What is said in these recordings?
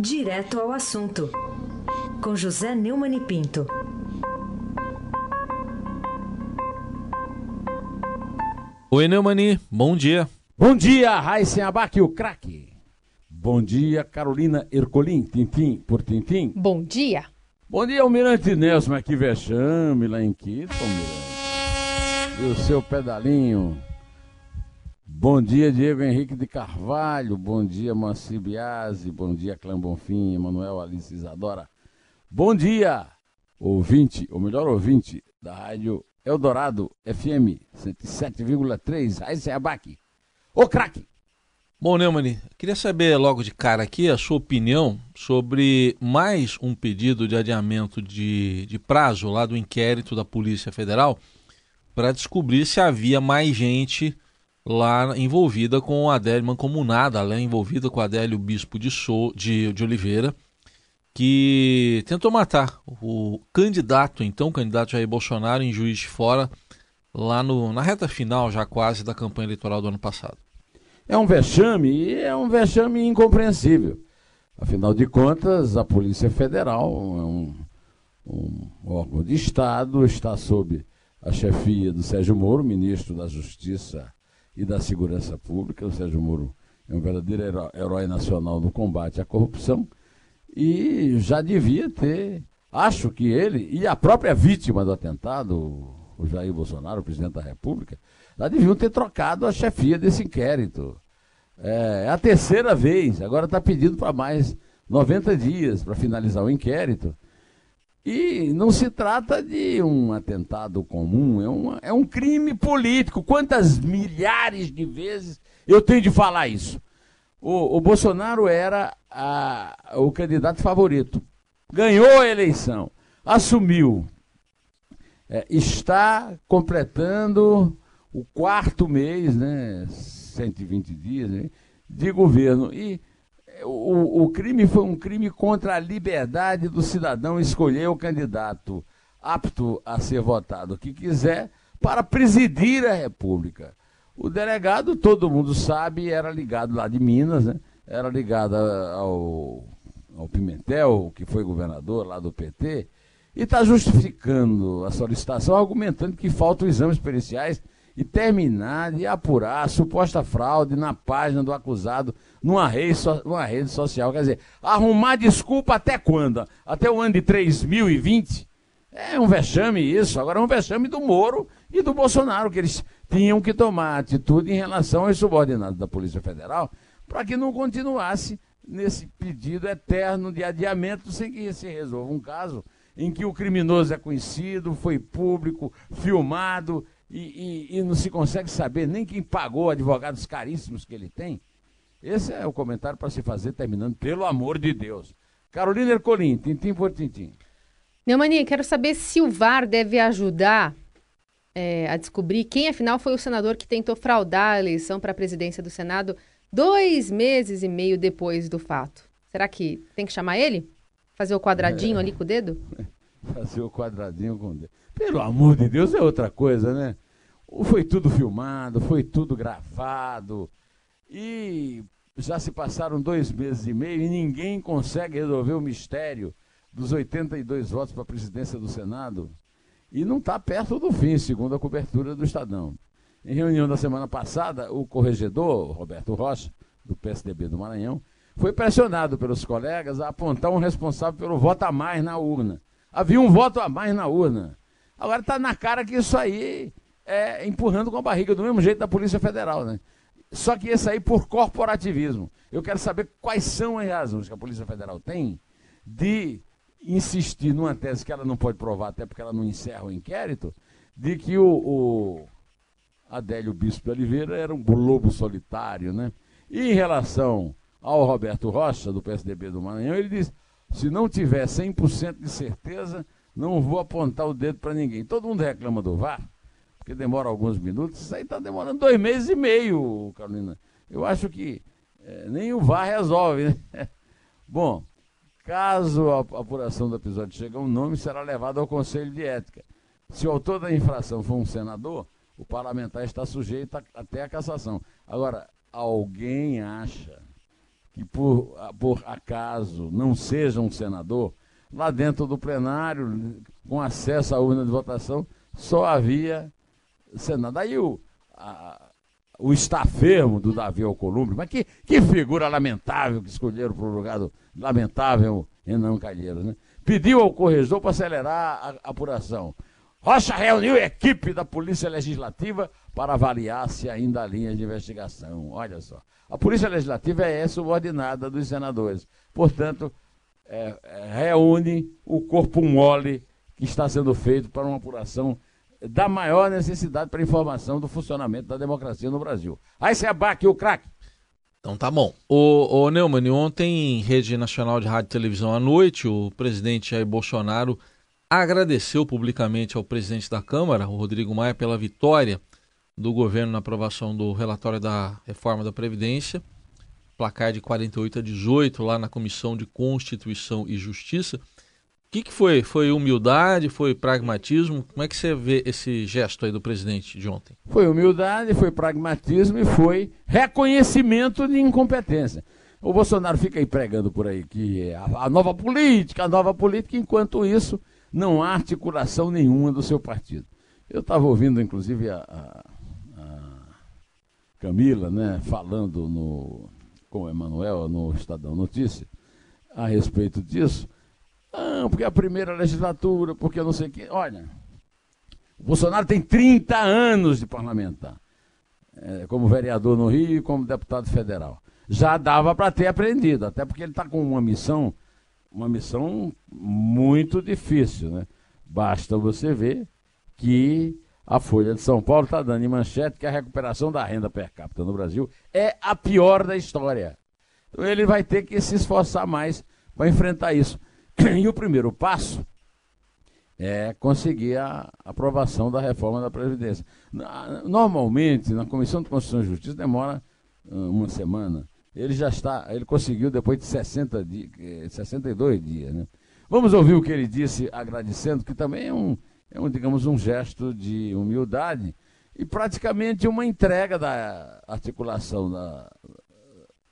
Direto ao assunto, com José Neumann e Pinto. Oi, Neumani, bom dia. Bom dia, Raíssen Abac, o craque. Bom dia, Carolina Ercolim, Tintim por Tintim. Bom dia. Bom dia, Almirante Nelson, mas que vexame lá em Quito, Almirante. E o seu pedalinho. Bom dia, Diego Henrique de Carvalho. Bom dia, Moacir Biasi. Bom dia, Clã Bonfim, Emanuel Alice Isadora. Bom dia, ouvinte, ou melhor ouvinte, da rádio Eldorado FM 107,3, Raíssa Abac. Ô craque! Bom, Neumani, queria saber logo de cara aqui a sua opinião sobre mais um pedido de adiamento de, de prazo lá do inquérito da Polícia Federal para descobrir se havia mais gente lá envolvida com a Adélio Mancomunada, lá envolvida com a Adélio Bispo de, so, de, de Oliveira, que tentou matar o candidato, então candidato Jair Bolsonaro, em Juiz de Fora, lá no, na reta final já quase da campanha eleitoral do ano passado. É um vexame e é um vexame incompreensível. Afinal de contas, a Polícia Federal é um, um órgão de Estado, está sob a chefia do Sérgio Moro, ministro da Justiça e da Segurança Pública. O Sérgio Moro é um verdadeiro herói, nacional no combate à corrupção e já devia ter, acho que ele e a própria vítima do atentado, o Jair Bolsonaro, o presidente da República, já deviam ter trocado a chefia desse inquérito. É, é a terceira vez, agora está pedindo para mais 90 dias para finalizar o inquérito. E não se trata de um atentado comum, é, uma, é um crime político. Quantas milhares de vezes eu tenho de falar isso? O, o Bolsonaro era a, o candidato favorito. Ganhou a eleição, assumiu. É, está completando o quarto mês, né, 120 dias, né, de governo. E o, o crime foi um crime contra a liberdade do cidadão escolher o candidato apto a ser votado que quiser para presidir a República. O delegado, todo mundo sabe, era ligado lá de Minas, né? era ligado ao, ao Pimentel, que foi governador lá do PT, e está justificando a solicitação, argumentando que faltam exames periciais e terminar de apurar a suposta fraude na página do acusado numa rede, so, numa rede social. Quer dizer, arrumar desculpa até quando? Até o ano de 2020? É um vexame isso. Agora é um vexame do Moro e do Bolsonaro, que eles tinham que tomar atitude em relação aos subordinados da Polícia Federal para que não continuasse nesse pedido eterno de adiamento sem que se resolva um caso em que o criminoso é conhecido, foi público, filmado e, e, e, não se consegue saber nem quem pagou advogados caríssimos que ele tem. Esse é o comentário para se fazer, terminando, pelo amor de Deus. Carolina Ercolim, tintim por tintim. Neumani, quero saber se o VAR deve ajudar é, a descobrir quem, afinal, foi o senador que tentou fraudar a eleição para a presidência do Senado dois meses e meio depois do fato. Será que tem que chamar ele? Fazer o quadradinho é. ali com o dedo? Fazer o quadradinho com dedo. Pelo amor de Deus, é outra coisa, né? Foi tudo filmado, foi tudo gravado. E já se passaram dois meses e meio e ninguém consegue resolver o mistério dos 82 votos para a presidência do Senado. E não está perto do fim, segundo a cobertura do Estadão. Em reunião da semana passada, o corregedor, Roberto Rocha, do PSDB do Maranhão, foi pressionado pelos colegas a apontar um responsável pelo voto a mais na urna. Havia um voto a mais na urna. Agora está na cara que isso aí é empurrando com a barriga, do mesmo jeito da Polícia Federal, né? Só que esse aí por corporativismo. Eu quero saber quais são as razões que a Polícia Federal tem de insistir numa tese que ela não pode provar, até porque ela não encerra o inquérito, de que o, o Adélio Bispo de Oliveira era um lobo solitário, né? E em relação ao Roberto Rocha, do PSDB do Maranhão, ele diz: se não tiver 100% de certeza, não vou apontar o dedo para ninguém. Todo mundo reclama do VAR, porque demora alguns minutos. Isso aí está demorando dois meses e meio, Carolina. Eu acho que é, nem o VAR resolve, né? Bom, caso a apuração do episódio chegue a um nome, será levado ao Conselho de Ética. Se o autor da infração for um senador, o parlamentar está sujeito a, até a cassação. Agora, alguém acha que por, por acaso não seja um senador, lá dentro do plenário, com acesso à urna de votação, só havia senador. Aí o, a, o estafermo do Davi Alcolumbre, mas que, que figura lamentável que escolheram para o lugar do lamentável Renan Calheiros, né? Pediu ao corregedor para acelerar a apuração. Rocha reuniu a equipe da Polícia Legislativa para avaliar se ainda há linhas de investigação. Olha só. A Polícia Legislativa é subordinada dos senadores. Portanto, é, é, reúne o corpo mole que está sendo feito para uma apuração da maior necessidade para informação do funcionamento da democracia no Brasil. Aí você abaque o craque. Então tá bom. O, Neumann, ontem em Rede Nacional de Rádio e Televisão à noite, o presidente Jair Bolsonaro agradeceu publicamente ao presidente da Câmara, o Rodrigo Maia, pela vitória do governo na aprovação do relatório da reforma da Previdência, placar de 48 a 18 lá na Comissão de Constituição e Justiça. O que, que foi? Foi humildade? Foi pragmatismo? Como é que você vê esse gesto aí do presidente de ontem? Foi humildade, foi pragmatismo e foi reconhecimento de incompetência. O Bolsonaro fica aí pregando por aí que a, a nova política, a nova política, enquanto isso não há articulação nenhuma do seu partido. Eu estava ouvindo, inclusive, a, a, a, Camila né, falando no, com o Emanuel no Estadão Notícia a respeito disso. Não, porque é a primeira legislatura, porque não sei o quê. Olha, o Bolsonaro tem 30 anos de parlamentar, é, como vereador no Rio e como deputado federal. Já dava para ter aprendido, até porque ele está com uma missão, uma missão muito difícil. Né? Basta você ver que a Folha de São Paulo está dando em manchete que a recuperação da renda per capita no Brasil é a pior da história. Então ele vai ter que se esforçar mais para enfrentar isso. E o primeiro passo é conseguir a aprovação da reforma da Previdência. Normalmente, na Comissão de Constituição e Justiça demora ah, uma semana. Ele já está, ele conseguiu depois de 60 dias, 62 dias. Né? Vamos ouvir o que ele disse agradecendo, que também é um, é um, digamos, um gesto de humildade e praticamente uma entrega da articulação da,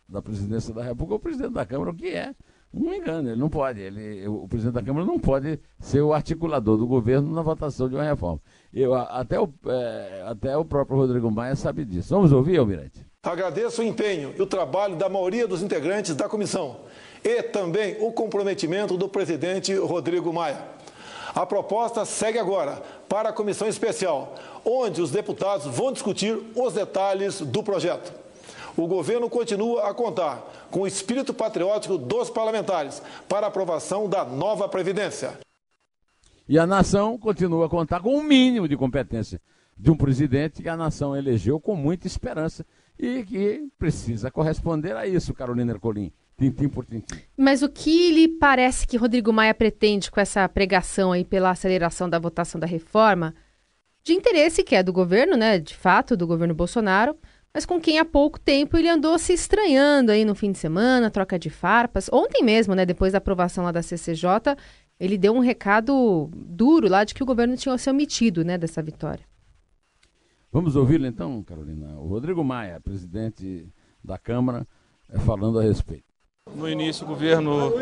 da presidência da República ao presidente da Câmara, o que é não me engano, ele não pode. Ele, o presidente da Câmara não pode ser o articulador do governo na votação de uma reforma. Eu, até, o, é, até o próprio Rodrigo Maia sabe disso. Vamos ouvir, Almirante? Agradeço o empenho e o trabalho da maioria dos integrantes da comissão e também o comprometimento do presidente Rodrigo Maia. A proposta segue agora para a comissão especial, onde os deputados vão discutir os detalhes do projeto o governo continua a contar com o espírito patriótico dos parlamentares para aprovação da nova Previdência. E a nação continua a contar com o um mínimo de competência de um presidente que a nação elegeu com muita esperança e que precisa corresponder a isso, Carolina Ercolim. Tintim por tintim. Mas o que lhe parece que Rodrigo Maia pretende com essa pregação aí pela aceleração da votação da reforma? De interesse que é do governo, né? De fato, do governo Bolsonaro, mas com quem há pouco tempo ele andou se estranhando aí no fim de semana, troca de farpas. Ontem mesmo, né, depois da aprovação lá da CCJ, ele deu um recado duro lá de que o governo tinha se omitido, né, dessa vitória. Vamos ouvi-lo então, Carolina. O Rodrigo Maia, presidente da Câmara, é, falando a respeito. No início o governo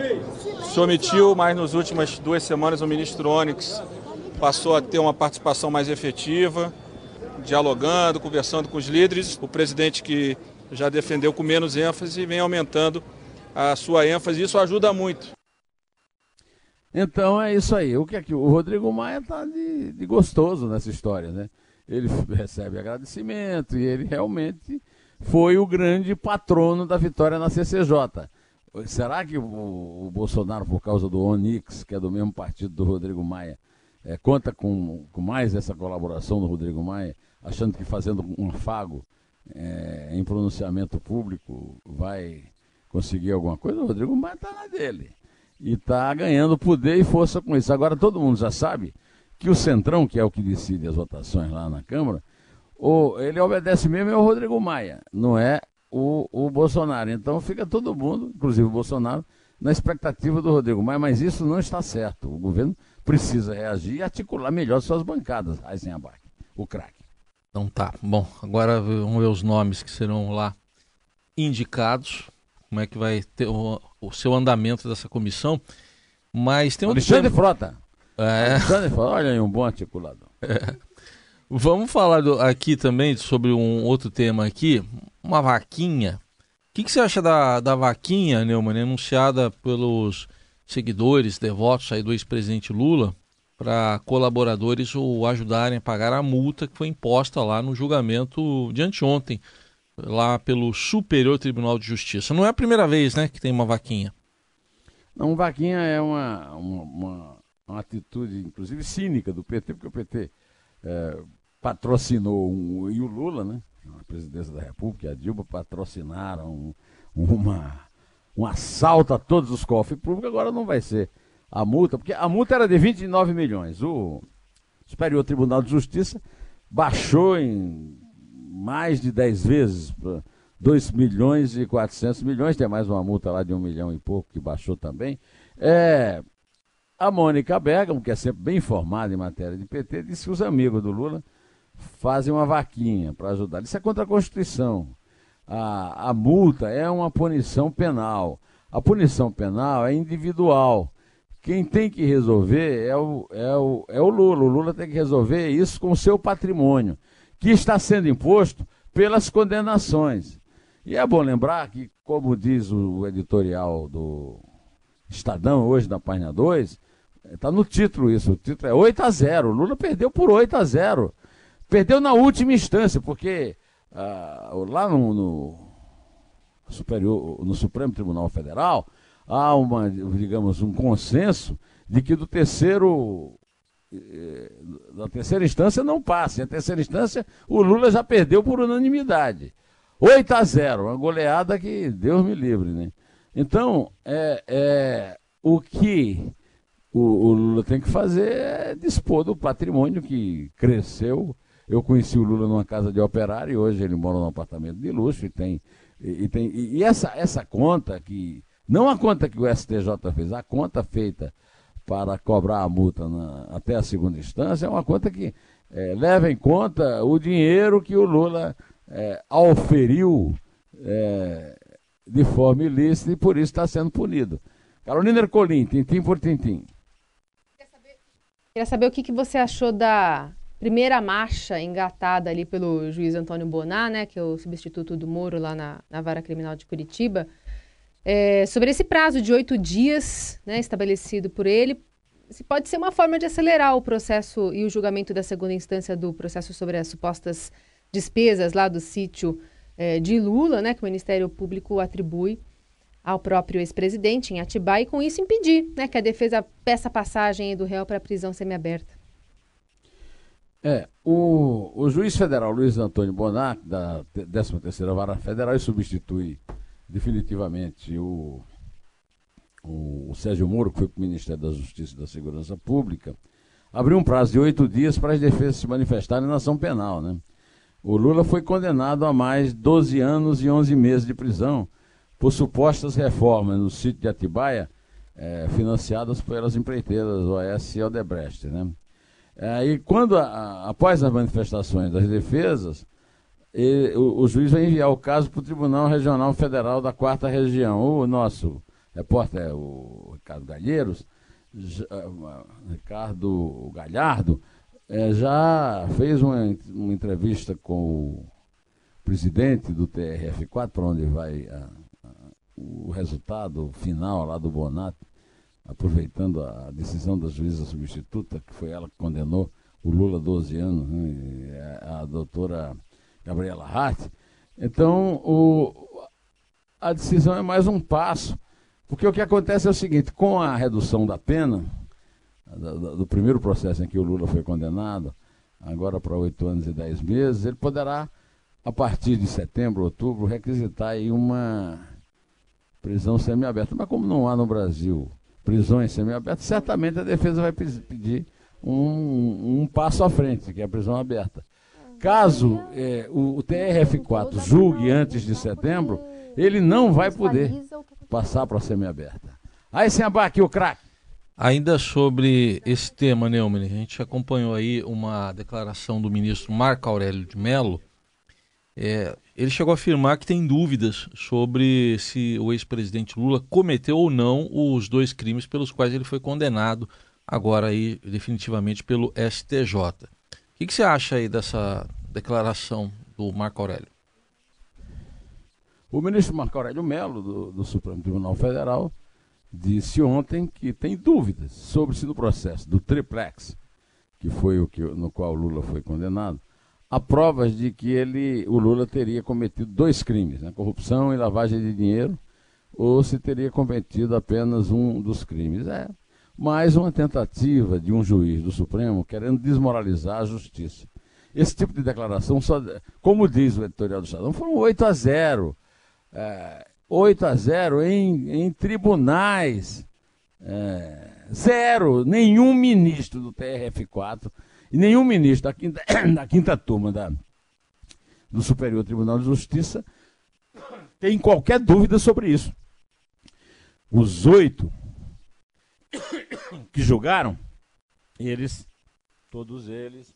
se omitiu, mas nas últimas duas semanas o ministro Onyx passou a ter uma participação mais efetiva dialogando, conversando com os líderes. O presidente que já defendeu com menos ênfase vem aumentando a sua ênfase. Isso ajuda muito. Então é isso aí. O que é que o Rodrigo Maia está de, de, gostoso nessa história, né? Ele recebe agradecimento e ele realmente foi o grande patrono da vitória na CCJ. Será que o, Bolsonaro, por causa do Onix, que é do mesmo partido do Rodrigo Maia, é, conta com, com mais essa colaboração do Rodrigo Maia, achando que fazendo um afago é, em pronunciamento público vai conseguir alguma coisa? O Rodrigo Maia está na dele. E está ganhando poder e força com isso. Agora todo mundo já sabe que o Centrão, que é o que decide as votações lá na Câmara, o, ele obedece mesmo ao Rodrigo Maia, não é o, o Bolsonaro. Então fica todo mundo, inclusive o Bolsonaro, na expectativa do Rodrigo Maia, mas isso não está certo. O governo precisa reagir e articular melhor suas bancadas, Eisenbach, o craque. Então tá, bom, agora vamos ver os nomes que serão lá indicados. como é que vai ter o, o seu andamento dessa comissão. Mas tem outro Alexandre tema- Frota. É. Alexandre Frota, olha aí, um bom articulador. Vamos falar do- aqui também sobre um outro tema aqui, uma vaquinha. O que, que você acha da, da vaquinha, Neumann, anunciada pelos seguidores, devotos aí do ex-presidente Lula, para colaboradores o ajudarem a pagar a multa que foi imposta lá no julgamento de anteontem, lá pelo Superior Tribunal de Justiça. Não é a primeira vez, né, que tem uma vaquinha. Não, vaquinha é uma, uma, uma, uma atitude, inclusive, cínica do PT, porque o PT é, patrocinou, um, e o Lula, né, a presidência da República a Dilma patrocinaram um, uma, um assalto a todos os cofres públicos, agora não vai ser a multa, porque a multa era de 29 milhões. O Superior Tribunal de Justiça baixou em mais de 10 vezes para 2 milhões e 400 milhões, tem mais uma multa lá de um milhão e pouco que baixou também. É, a Mônica Bergamo, que é sempre bem informada em matéria de PT, disse que os amigos do Lula fazem uma vaquinha para ajudar. Isso é contra a Constituição. A, a multa é uma punição penal. A punição penal é individual. Quem tem que resolver é o, é, o, é o Lula. O Lula tem que resolver isso com o seu patrimônio, que está sendo imposto pelas condenações. E é bom lembrar que, como diz o editorial do Estadão, hoje na página 2, está no título isso, o título é 8 a 0 O Lula perdeu por 8 a 0 Perdeu na última instância, porque ah, lá no, no superior, no Supremo Tribunal Federal, há uma, digamos, um consenso de que do terceiro eh, da terceira instância não passa. Em terceira instância, o Lula já perdeu por unanimidade. 8 a 0, uma goleada que Deus me livre, né? Então, é, é, o que o, o Lula tem que fazer é dispor do patrimônio que cresceu. Eu conheci o Lula numa casa de operário e hoje ele mora num apartamento de luxo e tem. E, e tem, e, e essa, essa conta que. Não a conta que o STJ fez, a conta feita para cobrar a multa na, até a segunda instância é uma conta que é, leva em conta o dinheiro que o Lula é, auferiu é, de forma ilícita e por isso está sendo punido. Carolina Ercolim, tintim por tintim. Queria saber o que, que você achou da primeira marcha engatada ali pelo juiz Antônio Bonar, né, que é o substituto do Moro lá na, na Vara Criminal de Curitiba, é, sobre esse prazo de oito dias né, estabelecido por ele. Se pode ser uma forma de acelerar o processo e o julgamento da segunda instância do processo sobre as supostas despesas lá do sítio é, de Lula, né, que o Ministério Público atribui ao próprio ex-presidente em Atibaia e com isso impedir né, que a defesa peça passagem do réu para a prisão semiaberta. É, o, o juiz federal Luiz Antônio Bonac, da 13ª Vara Federal, substitui definitivamente o, o, o Sérgio Moro, que foi para o Ministério da Justiça e da Segurança Pública, abriu um prazo de oito dias para as defesas se manifestarem na ação penal. Né? O Lula foi condenado a mais 12 anos e 11 meses de prisão por supostas reformas no sítio de Atibaia, eh, financiadas pelas empreiteiras OS e Odebrecht. Né? É, e quando, a, após as manifestações das defesas, ele, o, o, juiz vai enviar o caso para o Tribunal Regional Federal da Quarta Região. O nosso repórter, o Ricardo Galheiros, já, Ricardo Galhardo, é, já fez uma, uma, entrevista com o presidente do TRF4, para onde vai a, o resultado final lá do Bonato, aproveitando a decisão da juíza substituta, que foi ela que condenou o Lula a 12 anos, né, a doutora Gabriela Hart. Então, o, a decisão é mais um passo, porque o que acontece é o seguinte: com a redução da pena, do, do primeiro processo em que o Lula foi condenado, agora para oito anos e dez meses, ele poderá, a partir de setembro, outubro, requisitar aí uma prisão semiaberta. Mas como não há no Brasil prisões semiabertas, certamente a defesa vai pedir um, um, passo à frente, que é a prisão aberta. Caso é, o, o TRF4 julgue antes de setembro, ele não vai poder passar para a semiaberta. Aí sem aqui o craque. Ainda sobre esse tema, Neumann, a gente acompanhou aí uma declaração do ministro Marco Aurélio de Mello, é, ele chegou a afirmar que tem dúvidas sobre se o ex-presidente Lula cometeu ou não os dois crimes pelos quais ele foi condenado agora aí definitivamente pelo STJ. O que, que você acha aí dessa declaração do Marco Aurélio? O ministro Marco Aurélio Melo, do, do Supremo Tribunal Federal, disse ontem que tem dúvidas sobre se no processo do triplex, que foi o que, no qual Lula foi condenado, há provas de que ele, o Lula teria cometido dois crimes, né, corrupção e lavagem de dinheiro, ou se teria cometido apenas um dos crimes. É mais uma tentativa de um juiz do Supremo querendo desmoralizar a justiça. Esse tipo de declaração, só, como diz o editorial do Estadão, foram 8 a 0. É, 8 a 0 em, em tribunais. É, zero. Nenhum ministro do TRF4 e nenhum ministro da quinta, da quinta turma da, do Superior Tribunal de Justiça tem qualquer dúvida sobre isso. Os oito que julgaram, eles, todos eles,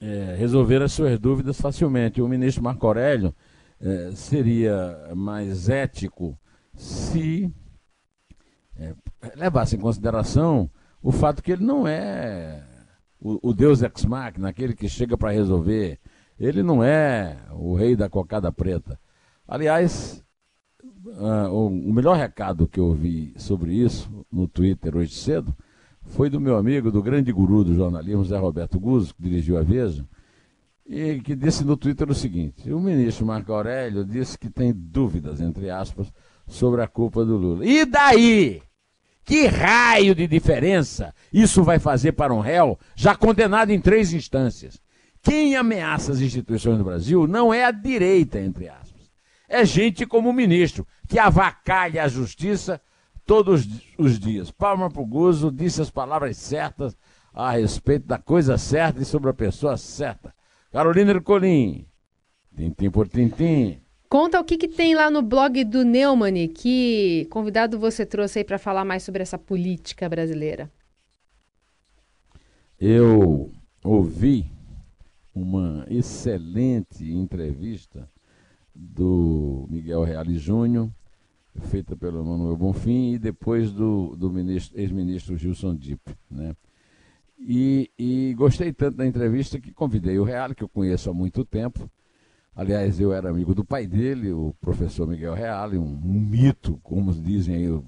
é, resolveram as suas dúvidas facilmente. O ministro Marco Aurélio é, seria mais ético se é, levasse em consideração o fato que ele não é o, o Deus ex machina, aquele que chega para resolver. Ele não é o rei da cocada preta. Aliás, uh, o, o melhor recado que eu vi sobre isso no Twitter hoje cedo foi do meu amigo, do grande guru do jornalismo, Zé Roberto Guzzo, que dirigiu a Veja, e que disse no Twitter o seguinte: o ministro Marco Aurélio disse que tem dúvidas, entre aspas, sobre a culpa do Lula. E daí? Que raio de diferença isso vai fazer para um réu já condenado em três instâncias? Quem ameaça as instituições do Brasil não é a direita, entre aspas. É gente como o ministro, que avacalha a justiça todos os dias. Palma pro Guzo disse as palavras certas a respeito da coisa certa e sobre a pessoa certa. Carolina Ercolim, tintim por tintim. Conta o que, que tem lá no blog do Neumann, que convidado você trouxe aí para falar mais sobre essa política brasileira. Eu ouvi uma excelente entrevista do Miguel Reale Júnior, feita pelo Manuel Bonfim, e depois do, do ex-ministro Gilson Dipp. Né? E, e, gostei tanto da entrevista que convidei o Reale, que eu conheço há muito tempo, Aliás, eu era amigo do pai dele, o professor Miguel Reale, um, mito, como dizem aí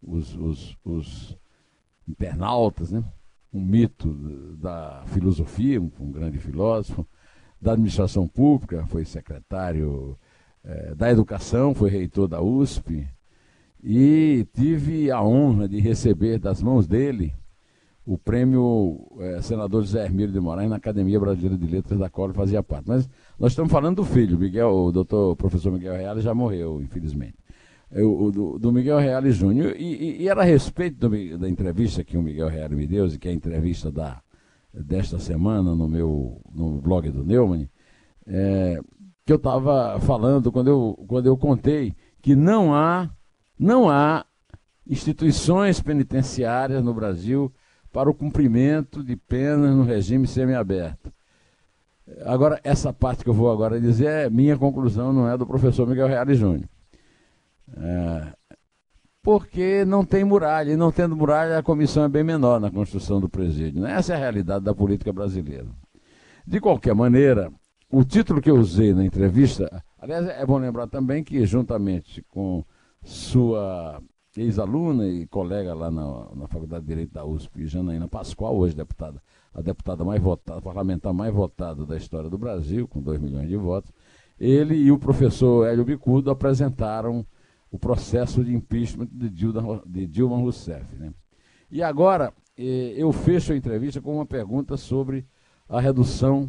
os, os, os, internautas, né? um mito da filosofia, um, grande filósofo, da administração pública, foi secretário eh, da educação, foi reitor da USP, e tive a honra de receber das mãos dele o prêmio é, senador José Hermílio de Moraes na Academia Brasileira de Letras, da qual fazia parte. Mas nós estamos falando do filho, Miguel, o doutor professor Miguel Reale já morreu, infelizmente. Eu, o, do, do, Miguel Reale Júnior, e, e, e, era a respeito do, da entrevista que o Miguel Reale me deu, e que é a entrevista da, desta semana no meu no blog do Neumann, é, que eu estava falando quando eu, quando eu contei que não há, não há instituições penitenciárias no Brasil para o cumprimento de penas no regime semiaberto. Agora, essa parte que eu vou agora dizer é minha conclusão, não é do professor Miguel Reale Júnior. É, porque não tem muralha, e não tendo muralha, a comissão é bem menor na construção do presídio. Né? Essa é a realidade da política brasileira. De qualquer maneira, o título que eu usei na entrevista, aliás, é bom lembrar também que, juntamente com sua ex-aluna e colega lá na, na Faculdade de Direito da USP, Janaína Pascoal, hoje deputada, a deputada mais votada, parlamentar mais votada da história do Brasil, com 2 milhões de votos, ele e o professor Hélio Bicudo apresentaram o processo de impeachment de Dilma, de Dilma Rousseff. Né? E agora eh, eu fecho a entrevista com uma pergunta sobre a redução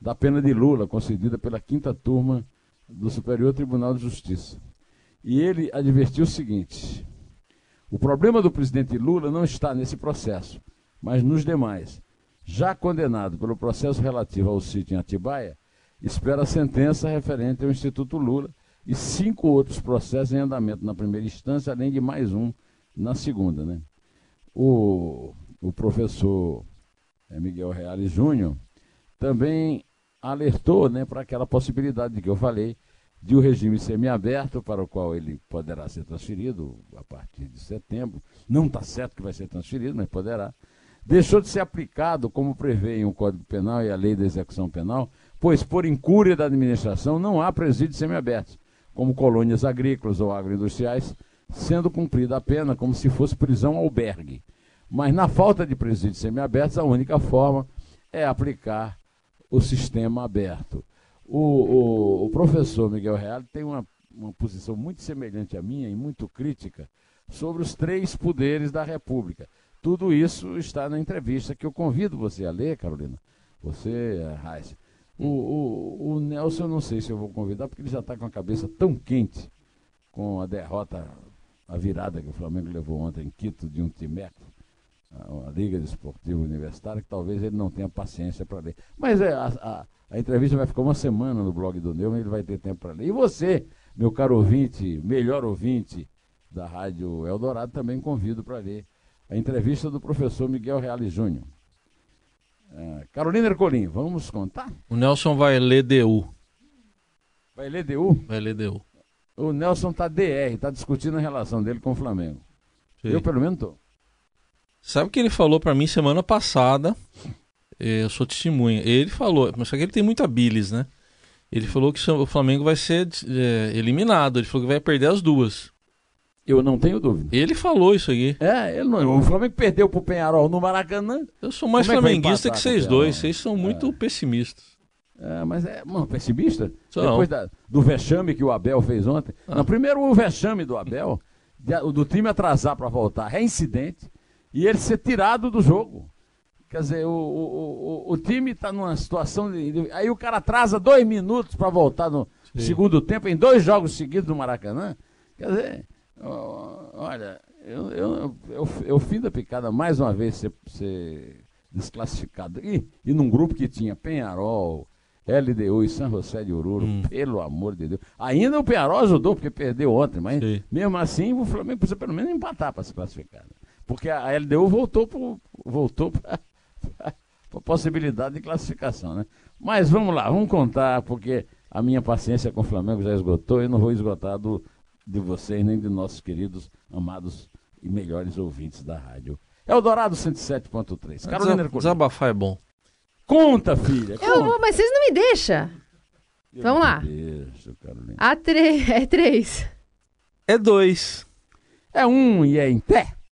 da pena de Lula, concedida pela quinta turma do Superior Tribunal de Justiça. E ele advertiu o seguinte: o problema do presidente Lula não está nesse processo, mas nos demais. Já condenado pelo processo relativo ao sítio em Atibaia, espera a sentença referente ao Instituto Lula e cinco outros processos em andamento na primeira instância, além de mais um na segunda. Né? O, o professor eh, Miguel Reale Júnior também alertou né, para aquela possibilidade de que eu falei de o um regime semiaberto, para o qual ele poderá ser transferido a partir de setembro. Não está certo que vai ser transferido, mas poderá. Deixou de ser aplicado, como prevê o Código Penal e a Lei da Execução Penal, pois, por incúria da administração, não há presídios semiabertos, como colônias agrícolas ou agroindustriais, sendo cumprida a pena como se fosse prisão albergue. Mas, na falta de presídios semiabertos, a única forma é aplicar o sistema aberto. O, o, o professor Miguel Real tem uma, uma posição muito semelhante à minha e muito crítica sobre os três poderes da República. Tudo isso está na entrevista que eu convido você a ler, Carolina. Você, Raiz. O, o, o Nelson, eu não sei se eu vou convidar, porque ele já está com a cabeça tão quente com a derrota, a virada que o Flamengo levou ontem em Quito de um Timeco, a, a Liga Desportiva Universitária, que talvez ele não tenha paciência para ler. Mas é, a, a a entrevista vai ficar uma semana no blog do Neumann, ele vai ter tempo para ler. E você, meu caro ouvinte, melhor ouvinte da Rádio Eldorado, também convido para ler a entrevista do professor Miguel Reale Júnior. É, Carolina Ercolim, vamos contar? O Nelson vai ler DU. Vai ler DU? Vai ler DU. O Nelson tá DR, está discutindo a relação dele com o Flamengo. Sim. Eu, pelo menos, estou. Sabe o que ele falou para mim semana passada? Eu sou testemunha. Ele falou, mas só que ele tem muita bilis, né? Ele falou que o Flamengo vai ser é, eliminado. Ele falou que vai perder as duas. Eu não tenho dúvida. Ele falou isso aqui. É, ele não, o Flamengo perdeu pro Penharol no Maracanã. Eu sou mais Como flamenguista é que, que vocês dois. Vocês são muito é. pessimistas. É, mas é, mano, pessimista? São. Depois da, do vexame que o Abel fez ontem. Ah. Não, primeiro o vexame do Abel, do time atrasar para voltar, reincidente, e ele ser tirado do jogo. Quer dizer, o, o, o, o time está numa situação. De, aí o cara atrasa dois minutos para voltar no Sim. segundo tempo, em dois jogos seguidos no Maracanã. Quer dizer, olha, eu, eu, eu, eu fim da picada mais uma vez ser, ser desclassificado. E, e num grupo que tinha Penharol, LDU e São José de Oruro, hum. pelo amor de Deus. Ainda o Penharol ajudou, porque perdeu ontem, mas Sim. mesmo assim o Flamengo precisa pelo menos empatar para se classificar. Né? Porque a LDU voltou para voltou a possibilidade de classificação, né? Mas vamos lá, vamos contar, porque a minha paciência com o Flamengo já esgotou e não vou esgotar do, de vocês nem de nossos queridos, amados e melhores ouvintes da rádio. Eldorado 107.3. Carolina Desab Desabafar é bom. Conta, filha. Conta. Eu vou, mas vocês não me deixam. Eu Vamos lá. Deixo, Carolina. A tre é três. É dois. É um e é em pé.